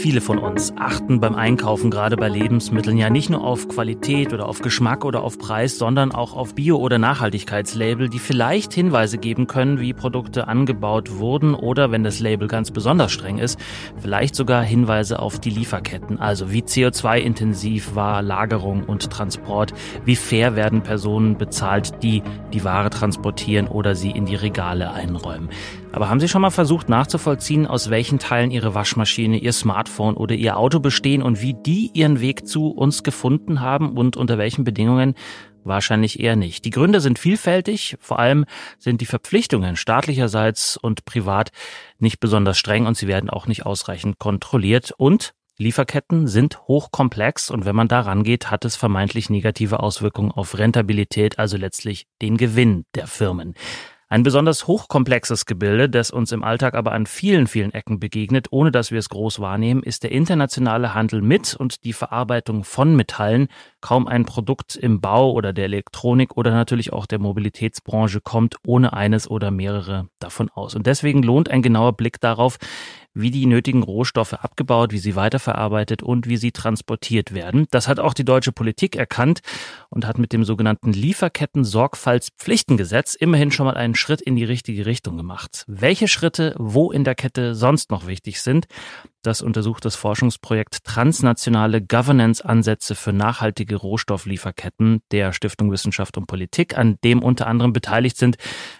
Viele von uns achten beim Einkaufen, gerade bei Lebensmitteln, ja nicht nur auf Qualität oder auf Geschmack oder auf Preis, sondern auch auf Bio- oder Nachhaltigkeitslabel, die vielleicht Hinweise geben können, wie Produkte angebaut wurden oder, wenn das Label ganz besonders streng ist, vielleicht sogar Hinweise auf die Lieferketten. Also wie CO2-intensiv war Lagerung und Transport, wie fair werden Personen bezahlt, die die Ware transportieren oder sie in die Regale einräumen. Aber haben Sie schon mal versucht nachzuvollziehen, aus welchen Teilen Ihre Waschmaschine, Ihr Smartphone oder Ihr Auto bestehen und wie die ihren Weg zu uns gefunden haben und unter welchen Bedingungen? Wahrscheinlich eher nicht. Die Gründe sind vielfältig. Vor allem sind die Verpflichtungen staatlicherseits und privat nicht besonders streng und sie werden auch nicht ausreichend kontrolliert. Und Lieferketten sind hochkomplex und wenn man da rangeht, hat es vermeintlich negative Auswirkungen auf Rentabilität, also letztlich den Gewinn der Firmen. Ein besonders hochkomplexes Gebilde, das uns im Alltag aber an vielen, vielen Ecken begegnet, ohne dass wir es groß wahrnehmen, ist der internationale Handel mit und die Verarbeitung von Metallen. Kaum ein Produkt im Bau oder der Elektronik oder natürlich auch der Mobilitätsbranche kommt ohne eines oder mehrere davon aus. Und deswegen lohnt ein genauer Blick darauf, wie die nötigen Rohstoffe abgebaut, wie sie weiterverarbeitet und wie sie transportiert werden. Das hat auch die deutsche Politik erkannt und hat mit dem sogenannten Lieferketten-Sorgfaltspflichtengesetz immerhin schon mal einen Schritt in die richtige Richtung gemacht. Welche Schritte wo in der Kette sonst noch wichtig sind, das untersucht das Forschungsprojekt Transnationale Governance-Ansätze für nachhaltige Rohstofflieferketten der Stiftung Wissenschaft und Politik, an dem unter anderem beteiligt sind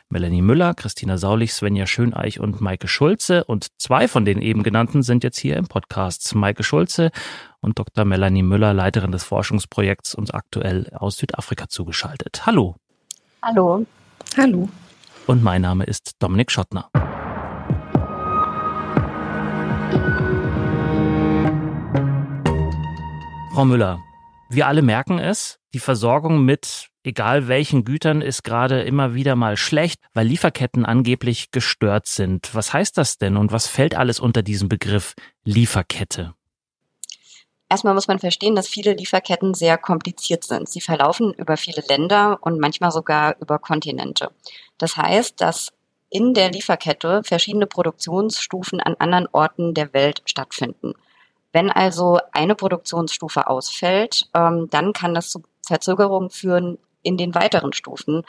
Melanie Müller, Christina Saulich, Svenja Schöneich und Maike Schulze. Und zwei von den eben genannten sind jetzt hier im Podcast. Maike Schulze und Dr. Melanie Müller, Leiterin des Forschungsprojekts und aktuell aus Südafrika zugeschaltet. Hallo. Hallo. Hallo. Und mein Name ist Dominik Schottner. Frau Müller, wir alle merken es, die Versorgung mit egal welchen Gütern ist gerade immer wieder mal schlecht, weil Lieferketten angeblich gestört sind. Was heißt das denn und was fällt alles unter diesen Begriff Lieferkette? Erstmal muss man verstehen, dass viele Lieferketten sehr kompliziert sind. Sie verlaufen über viele Länder und manchmal sogar über Kontinente. Das heißt, dass in der Lieferkette verschiedene Produktionsstufen an anderen Orten der Welt stattfinden. Wenn also eine Produktionsstufe ausfällt, ähm, dann kann das zu Verzögerungen führen in den weiteren Stufen,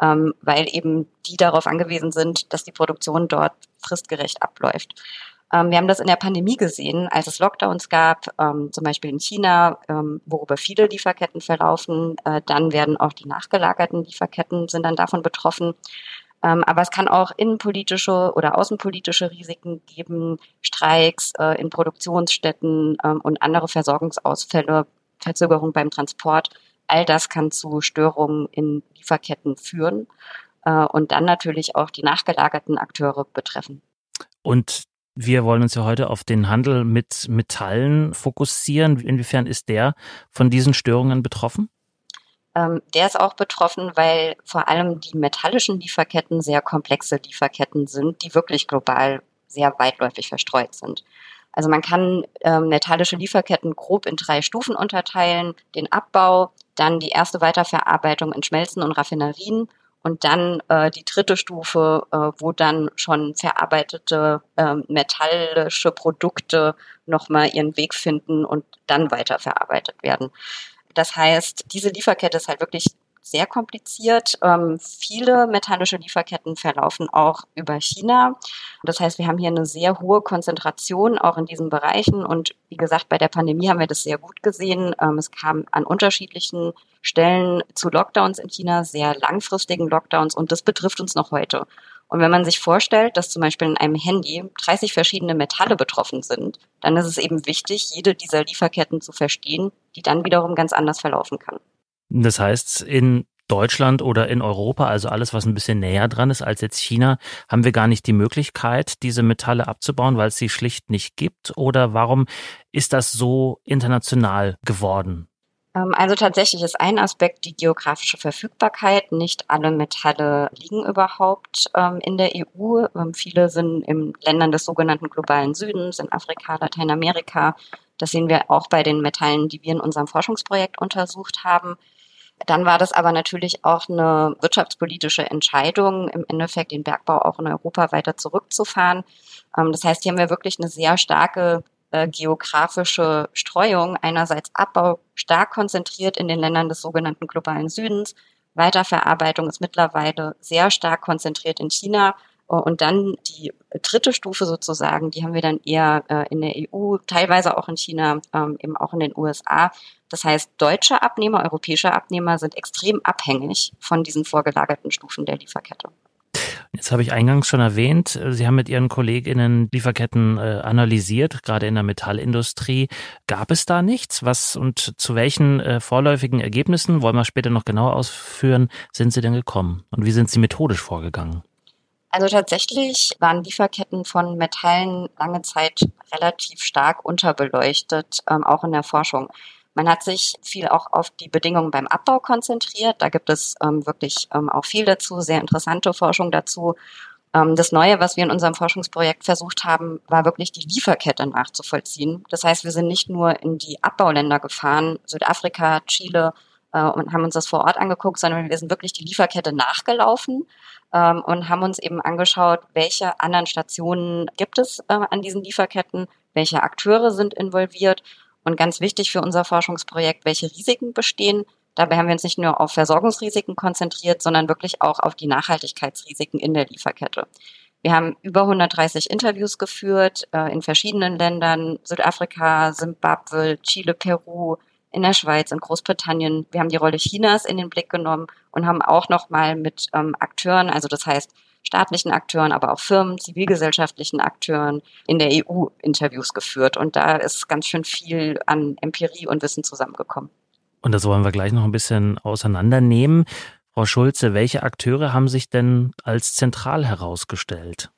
ähm, weil eben die darauf angewiesen sind, dass die Produktion dort fristgerecht abläuft. Ähm, wir haben das in der Pandemie gesehen, als es Lockdowns gab, ähm, zum Beispiel in China, ähm, worüber viele Lieferketten verlaufen. Äh, dann werden auch die nachgelagerten Lieferketten sind dann davon betroffen. Ähm, aber es kann auch innenpolitische oder außenpolitische Risiken geben, Streiks äh, in Produktionsstätten ähm, und andere Versorgungsausfälle, Verzögerung beim Transport. All das kann zu Störungen in Lieferketten führen äh, und dann natürlich auch die nachgelagerten Akteure betreffen. Und wir wollen uns ja heute auf den Handel mit Metallen fokussieren. Inwiefern ist der von diesen Störungen betroffen? Ähm, der ist auch betroffen, weil vor allem die metallischen Lieferketten sehr komplexe Lieferketten sind, die wirklich global sehr weitläufig verstreut sind. Also man kann ähm, metallische Lieferketten grob in drei Stufen unterteilen. Den Abbau, dann die erste Weiterverarbeitung in Schmelzen und Raffinerien und dann äh, die dritte Stufe, äh, wo dann schon verarbeitete äh, metallische Produkte nochmal ihren Weg finden und dann weiterverarbeitet werden. Das heißt, diese Lieferkette ist halt wirklich sehr kompliziert. Ähm, viele metallische Lieferketten verlaufen auch über China. Das heißt, wir haben hier eine sehr hohe Konzentration auch in diesen Bereichen. Und wie gesagt, bei der Pandemie haben wir das sehr gut gesehen. Ähm, es kam an unterschiedlichen Stellen zu Lockdowns in China, sehr langfristigen Lockdowns. Und das betrifft uns noch heute. Und wenn man sich vorstellt, dass zum Beispiel in einem Handy 30 verschiedene Metalle betroffen sind, dann ist es eben wichtig, jede dieser Lieferketten zu verstehen, die dann wiederum ganz anders verlaufen kann. Das heißt, in Deutschland oder in Europa, also alles, was ein bisschen näher dran ist als jetzt China, haben wir gar nicht die Möglichkeit, diese Metalle abzubauen, weil es sie schlicht nicht gibt? Oder warum ist das so international geworden? Ähm, also tatsächlich ist ein Aspekt die geografische Verfügbarkeit. Nicht alle Metalle liegen überhaupt ähm, in der EU. Ähm, viele sind in Ländern des sogenannten globalen Südens, in Afrika, Lateinamerika. Das sehen wir auch bei den Metallen, die wir in unserem Forschungsprojekt untersucht haben. Dann war das aber natürlich auch eine wirtschaftspolitische Entscheidung, im Endeffekt den Bergbau auch in Europa weiter zurückzufahren. Das heißt, hier haben wir wirklich eine sehr starke äh, geografische Streuung. Einerseits Abbau stark konzentriert in den Ländern des sogenannten globalen Südens. Weiterverarbeitung ist mittlerweile sehr stark konzentriert in China. Und dann die dritte Stufe sozusagen, die haben wir dann eher äh, in der EU, teilweise auch in China, ähm, eben auch in den USA. Das heißt, deutsche Abnehmer, europäische Abnehmer sind extrem abhängig von diesen vorgelagerten Stufen der Lieferkette. Jetzt habe ich eingangs schon erwähnt, Sie haben mit Ihren Kolleginnen Lieferketten äh, analysiert, gerade in der Metallindustrie. Gab es da nichts? Was und zu welchen äh, vorläufigen Ergebnissen, wollen wir später noch genauer ausführen, sind Sie denn gekommen? Und wie sind Sie methodisch vorgegangen? Also tatsächlich waren Lieferketten von Metallen lange Zeit relativ stark unterbeleuchtet, ähm, auch in der Forschung. Man hat sich viel auch auf die Bedingungen beim Abbau konzentriert. Da gibt es ähm, wirklich ähm, auch viel dazu, sehr interessante Forschung dazu. Ähm, das Neue, was wir in unserem Forschungsprojekt versucht haben, war wirklich die Lieferkette nachzuvollziehen. Das heißt, wir sind nicht nur in die Abbauländer gefahren, Südafrika, Chile, äh, und haben uns das vor Ort angeguckt, sondern wir sind wirklich die Lieferkette nachgelaufen ähm, und haben uns eben angeschaut, welche anderen Stationen gibt es äh, an diesen Lieferketten, welche Akteure sind involviert und ganz wichtig für unser Forschungsprojekt, welche Risiken bestehen. Dabei haben wir uns nicht nur auf Versorgungsrisiken konzentriert, sondern wirklich auch auf die Nachhaltigkeitsrisiken in der Lieferkette. Wir haben über 130 Interviews geführt äh, in verschiedenen Ländern, Südafrika, Simbabwe, Chile, Peru, in der Schweiz, in Großbritannien. Wir haben die Rolle Chinas in den Blick genommen und haben auch nochmal mit ähm, Akteuren, also das heißt staatlichen Akteuren, aber auch Firmen, zivilgesellschaftlichen Akteuren in der EU Interviews geführt. Und da ist ganz schön viel an Empirie und Wissen zusammengekommen. Und das wollen wir gleich noch ein bisschen auseinandernehmen. Frau Schulze, welche Akteure haben sich denn als zentral herausgestellt?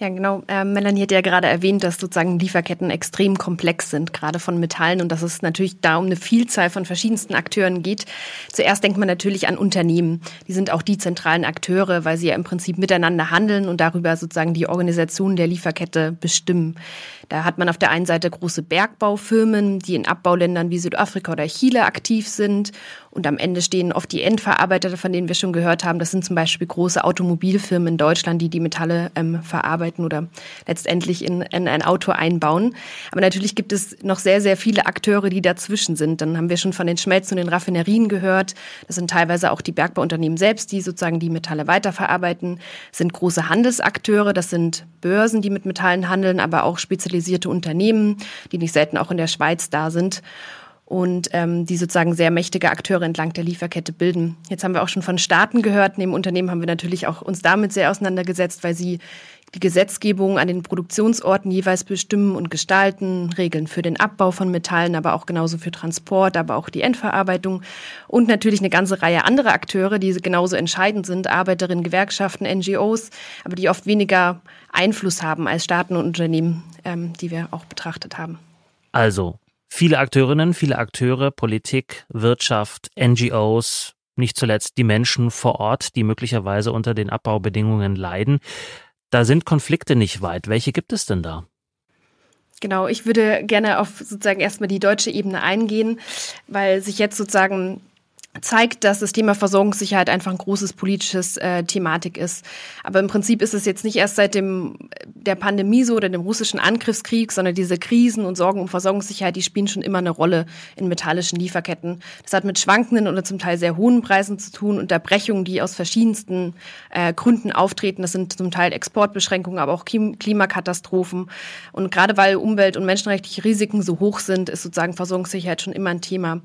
Ja, genau. Äh, Melanie hat ja gerade erwähnt, dass sozusagen Lieferketten extrem komplex sind, gerade von Metallen und dass es natürlich da um eine Vielzahl von verschiedensten Akteuren geht. Zuerst denkt man natürlich an Unternehmen. Die sind auch die zentralen Akteure, weil sie ja im Prinzip miteinander handeln und darüber sozusagen die Organisation der Lieferkette bestimmen. Da hat man auf der einen Seite große Bergbaufirmen, die in Abbauländern wie Südafrika oder Chile aktiv sind. Und am Ende stehen oft die Endverarbeiter, von denen wir schon gehört haben. Das sind zum Beispiel große Automobilfirmen in Deutschland, die die Metalle ähm, verarbeiten oder letztendlich in, in ein Auto einbauen. Aber natürlich gibt es noch sehr, sehr viele Akteure, die dazwischen sind. Dann haben wir schon von den Schmelzen und den Raffinerien gehört. Das sind teilweise auch die Bergbauunternehmen selbst, die sozusagen die Metalle weiterverarbeiten. Das sind große Handelsakteure, das sind Börsen, die mit Metallen handeln, aber auch spezialisierte Unternehmen, die nicht selten auch in der Schweiz da sind und ähm, die sozusagen sehr mächtige Akteure entlang der Lieferkette bilden. Jetzt haben wir auch schon von Staaten gehört. Neben Unternehmen haben wir natürlich auch uns damit sehr auseinandergesetzt, weil sie die Gesetzgebung an den Produktionsorten jeweils bestimmen und gestalten, Regeln für den Abbau von Metallen, aber auch genauso für Transport, aber auch die Endverarbeitung und natürlich eine ganze Reihe anderer Akteure, die genauso entscheidend sind, Arbeiterinnen, Gewerkschaften, NGOs, aber die oft weniger Einfluss haben als Staaten und Unternehmen, ähm, die wir auch betrachtet haben. Also viele Akteurinnen, viele Akteure, Politik, Wirtschaft, NGOs, nicht zuletzt die Menschen vor Ort, die möglicherweise unter den Abbaubedingungen leiden. Da sind Konflikte nicht weit. Welche gibt es denn da? Genau, ich würde gerne auf sozusagen erstmal die deutsche Ebene eingehen, weil sich jetzt sozusagen zeigt, dass das Thema Versorgungssicherheit einfach ein großes politisches äh, Thematik ist. Aber im Prinzip ist es jetzt nicht erst seit dem der Pandemie so oder dem russischen Angriffskrieg, sondern diese Krisen und Sorgen um Versorgungssicherheit, die spielen schon immer eine Rolle in metallischen Lieferketten. Das hat mit schwankenden oder zum Teil sehr hohen Preisen zu tun, Unterbrechungen, die aus verschiedensten äh, Gründen auftreten. Das sind zum Teil Exportbeschränkungen, aber auch Klimakatastrophen. Und gerade weil Umwelt- und menschenrechtliche Risiken so hoch sind, ist sozusagen Versorgungssicherheit schon immer ein Thema.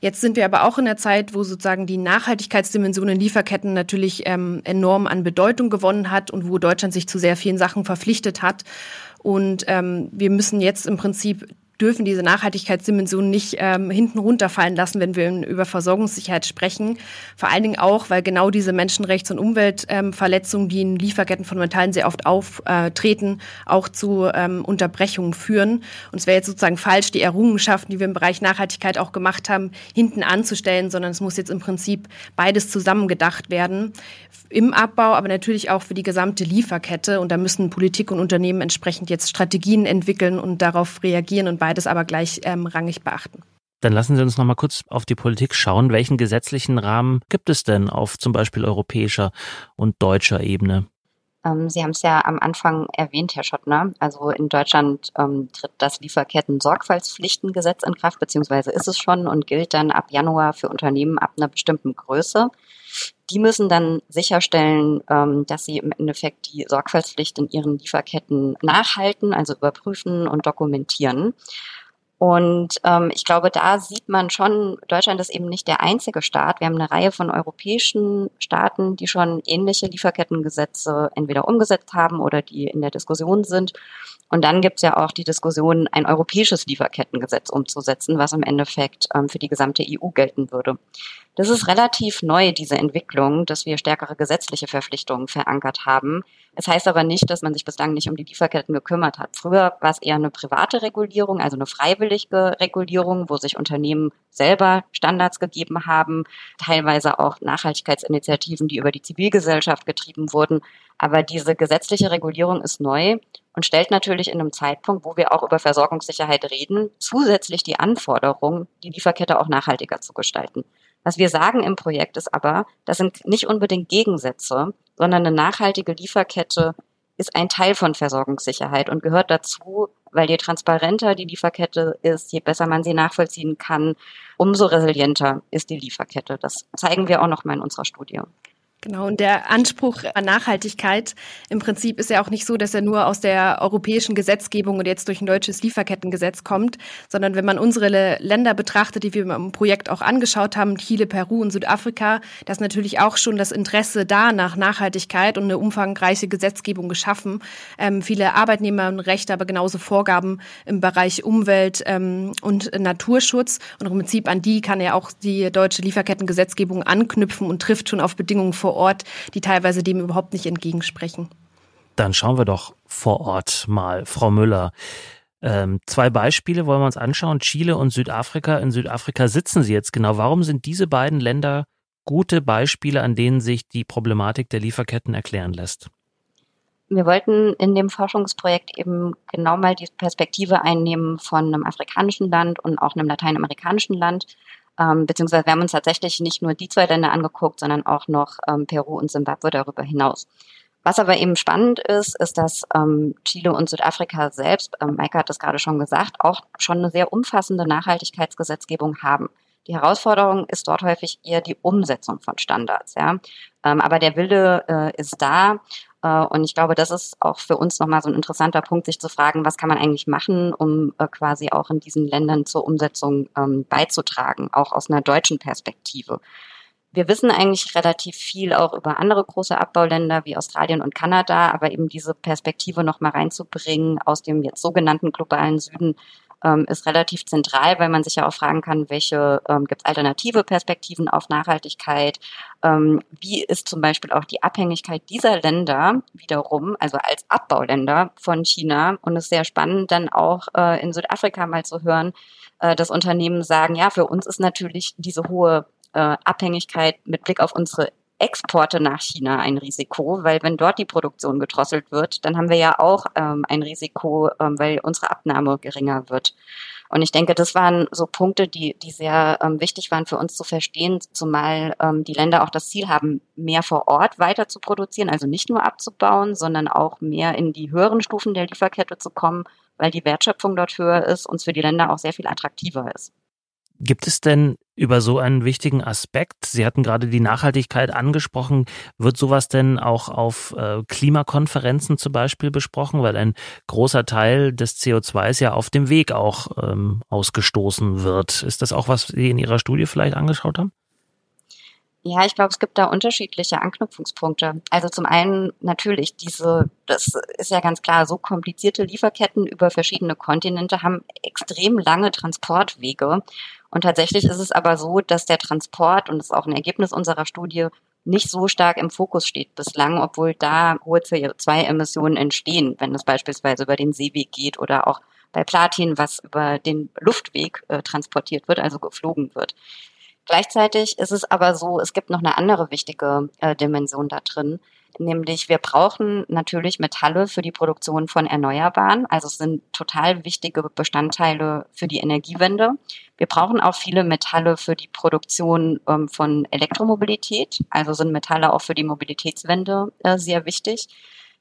Jetzt sind wir aber auch in der Zeit, wo sozusagen die Nachhaltigkeitsdimension in Lieferketten natürlich ähm, enorm an Bedeutung gewonnen hat und wo Deutschland sich zu sehr vielen Sachen verpflichtet hat. Und ähm, wir müssen jetzt im Prinzip dürfen diese Nachhaltigkeitsdimension nicht ähm, hinten runterfallen lassen, wenn wir über Versorgungssicherheit sprechen. Vor allen Dingen auch, weil genau diese Menschenrechts- und Umweltverletzungen, die in Lieferketten von Metallen sehr oft auftreten, auch zu ähm, Unterbrechungen führen. Und es wäre jetzt sozusagen falsch, die Errungenschaften, die wir im Bereich Nachhaltigkeit auch gemacht haben, hinten anzustellen, sondern es muss jetzt im Prinzip beides zusammengedacht werden. Im Abbau, aber natürlich auch für die gesamte Lieferkette. Und da müssen Politik und Unternehmen entsprechend jetzt Strategien entwickeln und darauf reagieren und beides aber gleich ähm, beachten. Dann lassen Sie uns noch mal kurz auf die Politik schauen. Welchen gesetzlichen Rahmen gibt es denn auf zum Beispiel europäischer und deutscher Ebene? Ähm, Sie haben es ja am Anfang erwähnt, Herr Schottner. Also in Deutschland ähm, tritt das Lieferketten-Sorgfaltspflichtengesetz in Kraft, beziehungsweise ist es schon und gilt dann ab Januar für Unternehmen ab einer bestimmten Größe. Die müssen dann sicherstellen, ähm, dass sie im Endeffekt die Sorgfaltspflicht in ihren Lieferketten nachhalten, also überprüfen und dokumentieren. Und ähm, ich glaube, da sieht man schon, Deutschland ist eben nicht der einzige Staat. Wir haben eine Reihe von europäischen Staaten, die schon ähnliche Lieferkettengesetze entweder umgesetzt haben oder die in der Diskussion sind. Und dann gibt es ja auch die Diskussion, ein europäisches Lieferkettengesetz umzusetzen, was im Endeffekt ähm, für die gesamte EU gelten würde. Das ist relativ neu, diese Entwicklung, dass wir stärkere gesetzliche Verpflichtungen verankert haben. Es heißt aber nicht, dass man sich bislang nicht um die Lieferketten gekümmert hat. Früher war es eher eine private Regulierung, also eine freiwillige Regulierung, wo sich Unternehmen selber Standards gegeben haben, teilweise auch Nachhaltigkeitsinitiativen, die über die Zivilgesellschaft getrieben wurden. Aber diese gesetzliche Regulierung ist neu und stellt natürlich in einem Zeitpunkt, wo wir auch über Versorgungssicherheit reden, zusätzlich die Anforderung, die Lieferkette auch nachhaltiger zu gestalten. Was wir sagen im Projekt ist aber, das sind nicht unbedingt Gegensätze, sondern eine nachhaltige Lieferkette ist ein Teil von Versorgungssicherheit und gehört dazu, weil je transparenter die Lieferkette ist, je besser man sie nachvollziehen kann, umso resilienter ist die Lieferkette. Das zeigen wir auch noch mal in unserer Studie. Genau, und der Anspruch an Nachhaltigkeit im Prinzip ist ja auch nicht so, dass er nur aus der europäischen Gesetzgebung und jetzt durch ein deutsches Lieferkettengesetz kommt, sondern wenn man unsere Länder betrachtet, die wir im Projekt auch angeschaut haben, Chile, Peru und Südafrika, da ist natürlich auch schon das Interesse da nach Nachhaltigkeit und eine umfangreiche Gesetzgebung geschaffen. Ähm, viele Arbeitnehmerrechte, aber genauso Vorgaben im Bereich Umwelt ähm, und Naturschutz. Und im Prinzip an die kann ja auch die deutsche Lieferkettengesetzgebung anknüpfen und trifft schon auf Bedingungen vor vor Ort, die teilweise dem überhaupt nicht entgegensprechen. Dann schauen wir doch vor Ort mal, Frau Müller. Ähm, zwei Beispiele wollen wir uns anschauen. Chile und Südafrika. In Südafrika sitzen Sie jetzt genau. Warum sind diese beiden Länder gute Beispiele, an denen sich die Problematik der Lieferketten erklären lässt? Wir wollten in dem Forschungsprojekt eben genau mal die Perspektive einnehmen von einem afrikanischen Land und auch einem lateinamerikanischen Land, ähm, beziehungsweise wir haben uns tatsächlich nicht nur die zwei Länder angeguckt, sondern auch noch ähm, Peru und Simbabwe darüber hinaus. Was aber eben spannend ist, ist, dass ähm, Chile und Südafrika selbst, ähm, Maike hat das gerade schon gesagt, auch schon eine sehr umfassende Nachhaltigkeitsgesetzgebung haben. Die Herausforderung ist dort häufig eher die Umsetzung von Standards. Ja? Ähm, aber der Wille äh, ist da und ich glaube, das ist auch für uns nochmal so ein interessanter Punkt, sich zu fragen, was kann man eigentlich machen, um äh, quasi auch in diesen Ländern zur Umsetzung ähm, beizutragen, auch aus einer deutschen Perspektive. Wir wissen eigentlich relativ viel auch über andere große Abbauländer wie Australien und Kanada, aber eben diese Perspektive nochmal reinzubringen aus dem jetzt sogenannten globalen Süden, ähm, ist relativ zentral, weil man sich ja auch fragen kann, welche ähm, gibt es alternative Perspektiven auf Nachhaltigkeit, ähm, wie ist zum Beispiel auch die Abhängigkeit dieser Länder wiederum, also als Abbauländer von China. Und es ist sehr spannend, dann auch äh, in Südafrika mal zu hören, äh, dass Unternehmen sagen, ja, für uns ist natürlich diese hohe äh, Abhängigkeit mit Blick auf unsere Exporte nach China ein Risiko, weil wenn dort die Produktion gedrosselt wird, dann haben wir ja auch ähm, ein Risiko, ähm, weil unsere Abnahme geringer wird. Und ich denke, das waren so Punkte, die, die sehr ähm, wichtig waren für uns zu verstehen, zumal ähm, die Länder auch das Ziel haben, mehr vor Ort weiter zu produzieren, also nicht nur abzubauen, sondern auch mehr in die höheren Stufen der Lieferkette zu kommen, weil die Wertschöpfung dort höher ist und es für die Länder auch sehr viel attraktiver ist. Gibt es denn über so einen wichtigen Aspekt, Sie hatten gerade die Nachhaltigkeit angesprochen, wird sowas denn auch auf äh, Klimakonferenzen zum Beispiel besprochen? Weil ein großer Teil des CO2s ja auf dem Weg auch ähm, ausgestoßen wird. Ist das auch, was Sie in Ihrer Studie vielleicht angeschaut haben? Ja, ich glaube, es gibt da unterschiedliche Anknüpfungspunkte. Also zum einen natürlich diese, das ist ja ganz klar, so komplizierte Lieferketten über verschiedene Kontinente haben extrem lange Transportwege. Und tatsächlich ist es aber so, dass der Transport, und das ist auch ein Ergebnis unserer Studie, nicht so stark im Fokus steht bislang, obwohl da hohe CO2-Emissionen entstehen, wenn es beispielsweise über den Seeweg geht oder auch bei Platin, was über den Luftweg äh, transportiert wird, also geflogen wird. Gleichzeitig ist es aber so, es gibt noch eine andere wichtige äh, Dimension da drin, nämlich wir brauchen natürlich Metalle für die Produktion von Erneuerbaren, also es sind total wichtige Bestandteile für die Energiewende. Wir brauchen auch viele Metalle für die Produktion ähm, von Elektromobilität, also sind Metalle auch für die Mobilitätswende äh, sehr wichtig.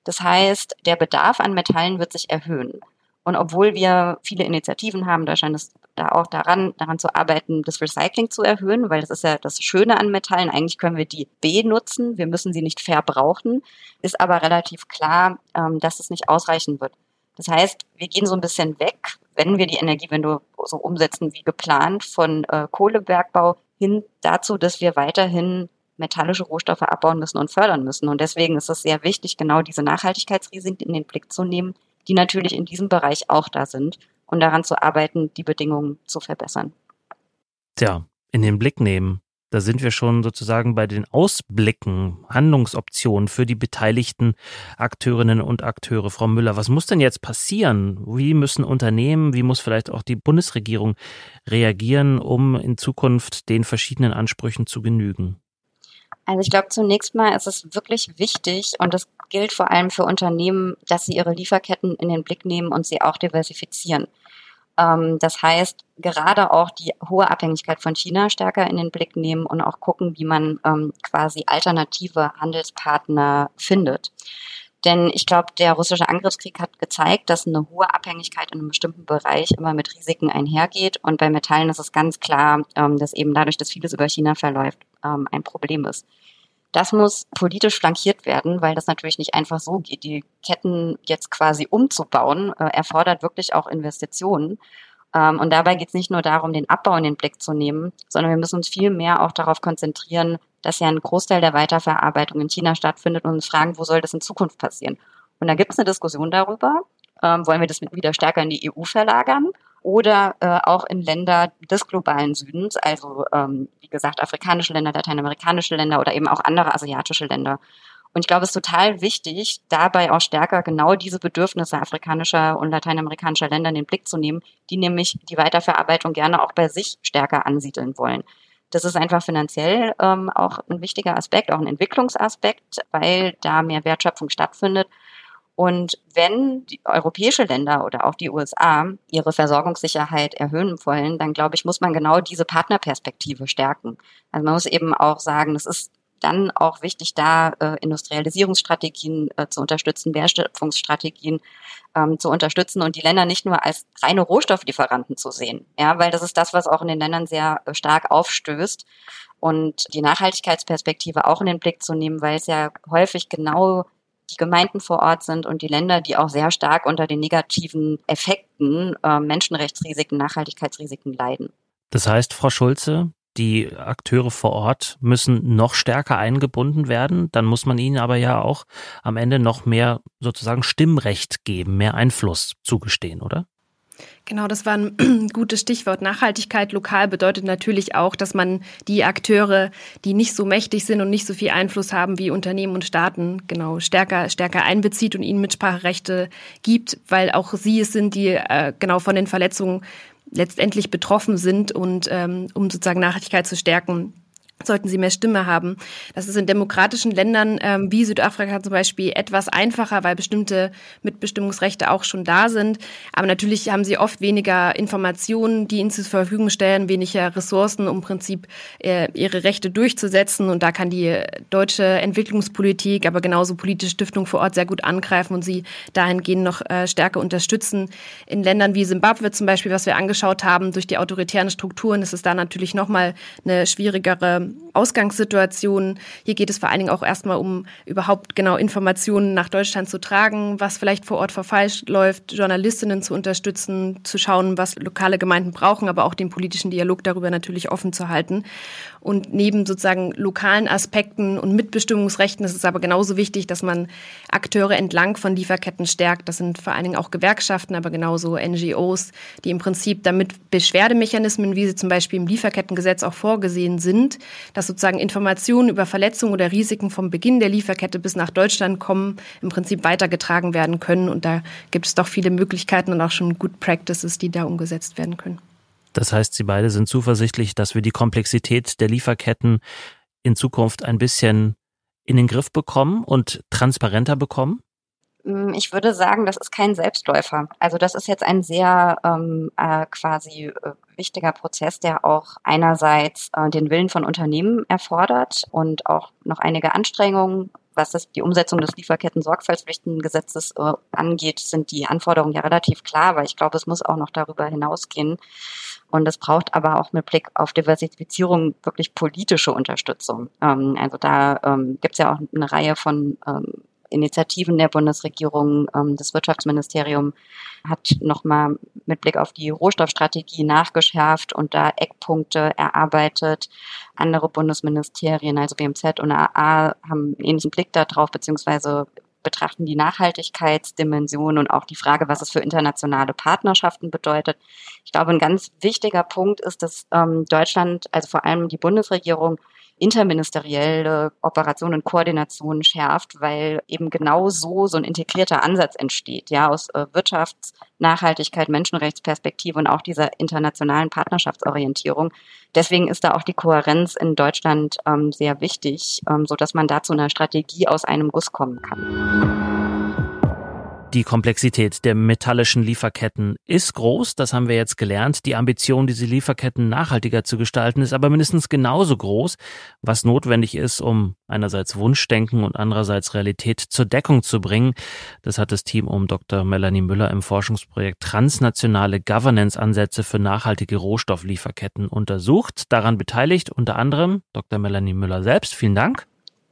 Das heißt, der Bedarf an Metallen wird sich erhöhen. Und obwohl wir viele Initiativen haben, Deutschland ist da auch daran, daran zu arbeiten, das Recycling zu erhöhen, weil das ist ja das Schöne an Metallen. Eigentlich können wir die benutzen, wir müssen sie nicht verbrauchen, ist aber relativ klar, ähm, dass es nicht ausreichen wird. Das heißt, wir gehen so ein bisschen weg, wenn wir die Energiewende so umsetzen wie geplant, von äh, Kohlebergbau hin dazu, dass wir weiterhin metallische Rohstoffe abbauen müssen und fördern müssen. Und deswegen ist es sehr wichtig, genau diese Nachhaltigkeitsrisiken in den Blick zu nehmen, die natürlich in diesem Bereich auch da sind und daran zu arbeiten, die Bedingungen zu verbessern. Tja, in den Blick nehmen. Da sind wir schon sozusagen bei den Ausblicken, Handlungsoptionen für die beteiligten Akteurinnen und Akteure. Frau Müller, was muss denn jetzt passieren? Wie müssen Unternehmen, wie muss vielleicht auch die Bundesregierung reagieren, um in Zukunft den verschiedenen Ansprüchen zu genügen? Also ich glaube, zunächst mal ist es wirklich wichtig und das gilt vor allem für Unternehmen, dass sie ihre Lieferketten in den Blick nehmen und sie auch diversifizieren. Ähm, das heißt, gerade auch die hohe Abhängigkeit von China stärker in den Blick nehmen und auch gucken, wie man ähm, quasi alternative Handelspartner findet. Denn ich glaube, der russische Angriffskrieg hat gezeigt, dass eine hohe Abhängigkeit in einem bestimmten Bereich immer mit Risiken einhergeht. Und bei Metallen ist es ganz klar, ähm, dass eben dadurch, dass vieles über China verläuft, ein Problem ist. Das muss politisch flankiert werden, weil das natürlich nicht einfach so geht. Die Ketten jetzt quasi umzubauen, äh, erfordert wirklich auch Investitionen. Ähm, und dabei geht es nicht nur darum, den Abbau in den Blick zu nehmen, sondern wir müssen uns viel mehr auch darauf konzentrieren, dass ja ein Großteil der Weiterverarbeitung in China stattfindet und uns fragen, wo soll das in Zukunft passieren? Und da gibt es eine Diskussion darüber, ähm, wollen wir das wieder stärker in die EU verlagern oder äh, auch in Länder des globalen Südens, also ähm, wie gesagt afrikanische Länder, lateinamerikanische Länder oder eben auch andere asiatische Länder. Und ich glaube, es ist total wichtig, dabei auch stärker genau diese Bedürfnisse afrikanischer und lateinamerikanischer Länder in den Blick zu nehmen, die nämlich die Weiterverarbeitung gerne auch bei sich stärker ansiedeln wollen. Das ist einfach finanziell ähm, auch ein wichtiger Aspekt, auch ein Entwicklungsaspekt, weil da mehr Wertschöpfung stattfindet. Und wenn die europäische Länder oder auch die USA ihre Versorgungssicherheit erhöhen wollen, dann glaube ich, muss man genau diese Partnerperspektive stärken. Also man muss eben auch sagen, es ist dann auch wichtig, da äh, Industrialisierungsstrategien äh, zu unterstützen, Wertschöpfungsstrategien ähm, zu unterstützen und die Länder nicht nur als reine Rohstofflieferanten zu sehen. Ja, weil das ist das, was auch in den Ländern sehr äh, stark aufstößt. Und die Nachhaltigkeitsperspektive auch in den Blick zu nehmen, weil es ja häufig genau die Gemeinden vor Ort sind und die Länder, die auch sehr stark unter den negativen Effekten, äh, Menschenrechtsrisiken, Nachhaltigkeitsrisiken leiden. Das heißt, Frau Schulze, die Akteure vor Ort müssen noch stärker eingebunden werden. Dann muss man ihnen aber ja auch am Ende noch mehr sozusagen Stimmrecht geben, mehr Einfluss zugestehen, oder? Genau, das war ein gutes Stichwort. Nachhaltigkeit lokal bedeutet natürlich auch, dass man die Akteure, die nicht so mächtig sind und nicht so viel Einfluss haben wie Unternehmen und Staaten, genau stärker, stärker einbezieht und ihnen Mitspracherechte gibt, weil auch sie es sind, die äh, genau von den Verletzungen letztendlich betroffen sind und ähm, um sozusagen Nachhaltigkeit zu stärken, sollten sie mehr Stimme haben. Das ist in demokratischen Ländern ähm, wie Südafrika zum Beispiel etwas einfacher, weil bestimmte Mitbestimmungsrechte auch schon da sind. Aber natürlich haben sie oft weniger Informationen, die ihnen zur Verfügung stellen, weniger Ressourcen, um im Prinzip äh, ihre Rechte durchzusetzen. Und da kann die deutsche Entwicklungspolitik, aber genauso politische Stiftung vor Ort sehr gut angreifen und sie dahingehend noch äh, stärker unterstützen. In Ländern wie Simbabwe zum Beispiel, was wir angeschaut haben, durch die autoritären Strukturen ist es da natürlich nochmal eine schwierigere Ausgangssituation. Hier geht es vor allen Dingen auch erstmal um überhaupt genau Informationen nach Deutschland zu tragen, was vielleicht vor Ort verfalscht läuft, Journalistinnen zu unterstützen, zu schauen, was lokale Gemeinden brauchen, aber auch den politischen Dialog darüber natürlich offen zu halten. Und neben sozusagen lokalen Aspekten und Mitbestimmungsrechten ist es aber genauso wichtig, dass man Akteure entlang von Lieferketten stärkt. Das sind vor allen Dingen auch Gewerkschaften, aber genauso NGOs, die im Prinzip damit Beschwerdemechanismen, wie sie zum Beispiel im Lieferkettengesetz auch vorgesehen sind, dass sozusagen Informationen über Verletzungen oder Risiken vom Beginn der Lieferkette bis nach Deutschland kommen, im Prinzip weitergetragen werden können. Und da gibt es doch viele Möglichkeiten und auch schon Good Practices, die da umgesetzt werden können. Das heißt, Sie beide sind zuversichtlich, dass wir die Komplexität der Lieferketten in Zukunft ein bisschen in den Griff bekommen und transparenter bekommen? Mm, ich würde sagen, das ist kein Selbstläufer. Also das ist jetzt ein sehr ähm, äh, quasi äh, wichtiger Prozess, der auch einerseits äh, den Willen von Unternehmen erfordert und auch noch einige Anstrengungen was das, die Umsetzung des Lieferketten-Sorgfaltspflichtengesetzes äh, angeht, sind die Anforderungen ja relativ klar, weil ich glaube, es muss auch noch darüber hinausgehen. Und es braucht aber auch mit Blick auf Diversifizierung wirklich politische Unterstützung. Ähm, also da ähm, gibt es ja auch eine Reihe von ähm, Initiativen der Bundesregierung. Ähm, das Wirtschaftsministerium hat nochmal mit Blick auf die Rohstoffstrategie nachgeschärft und da Eckpunkte erarbeitet. Andere Bundesministerien, also BMZ und AA, haben einen ähnlichen Blick darauf, beziehungsweise betrachten die Nachhaltigkeitsdimension und auch die Frage, was es für internationale Partnerschaften bedeutet. Ich glaube, ein ganz wichtiger Punkt ist, dass ähm, Deutschland, also vor allem die Bundesregierung, interministerielle Operation und Koordination schärft, weil eben genau so so ein integrierter Ansatz entsteht, ja, aus äh, Wirtschafts-, Nachhaltigkeit, Menschenrechtsperspektive und auch dieser internationalen Partnerschaftsorientierung. Deswegen ist da auch die Kohärenz in Deutschland ähm, sehr wichtig, ähm, so dass man da zu einer Strategie aus einem Guss kommen kann. Die Komplexität der metallischen Lieferketten ist groß, das haben wir jetzt gelernt. Die Ambition, diese Lieferketten nachhaltiger zu gestalten, ist aber mindestens genauso groß, was notwendig ist, um einerseits Wunschdenken und andererseits Realität zur Deckung zu bringen. Das hat das Team um Dr. Melanie Müller im Forschungsprojekt Transnationale Governance-Ansätze für nachhaltige Rohstofflieferketten untersucht. Daran beteiligt unter anderem Dr. Melanie Müller selbst. Vielen Dank.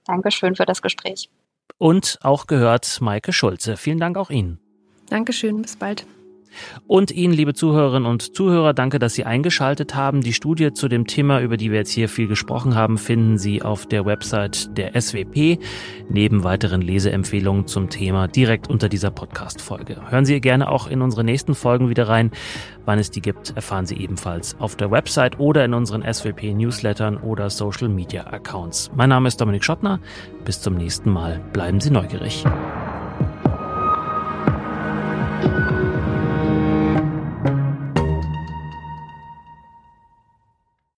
Dankeschön für das Gespräch und auch gehört Maike Schulze. Vielen Dank auch Ihnen. Dankeschön, bis bald. Und Ihnen, liebe Zuhörerinnen und Zuhörer, danke, dass Sie eingeschaltet haben. Die Studie zu dem Thema, über die wir jetzt hier viel gesprochen haben, finden Sie auf der Website der SWP, neben weiteren Leseempfehlungen zum Thema direkt unter dieser Podcast-Folge. Hören Sie gerne auch in unsere nächsten Folgen wieder rein. Wann es die gibt, erfahren Sie ebenfalls auf der Website oder in unseren SWP-Newslettern oder Social-Media-Accounts. Mein Name ist Dominik Schottner. Bis zum nächsten Mal. Bleiben Sie neugierig.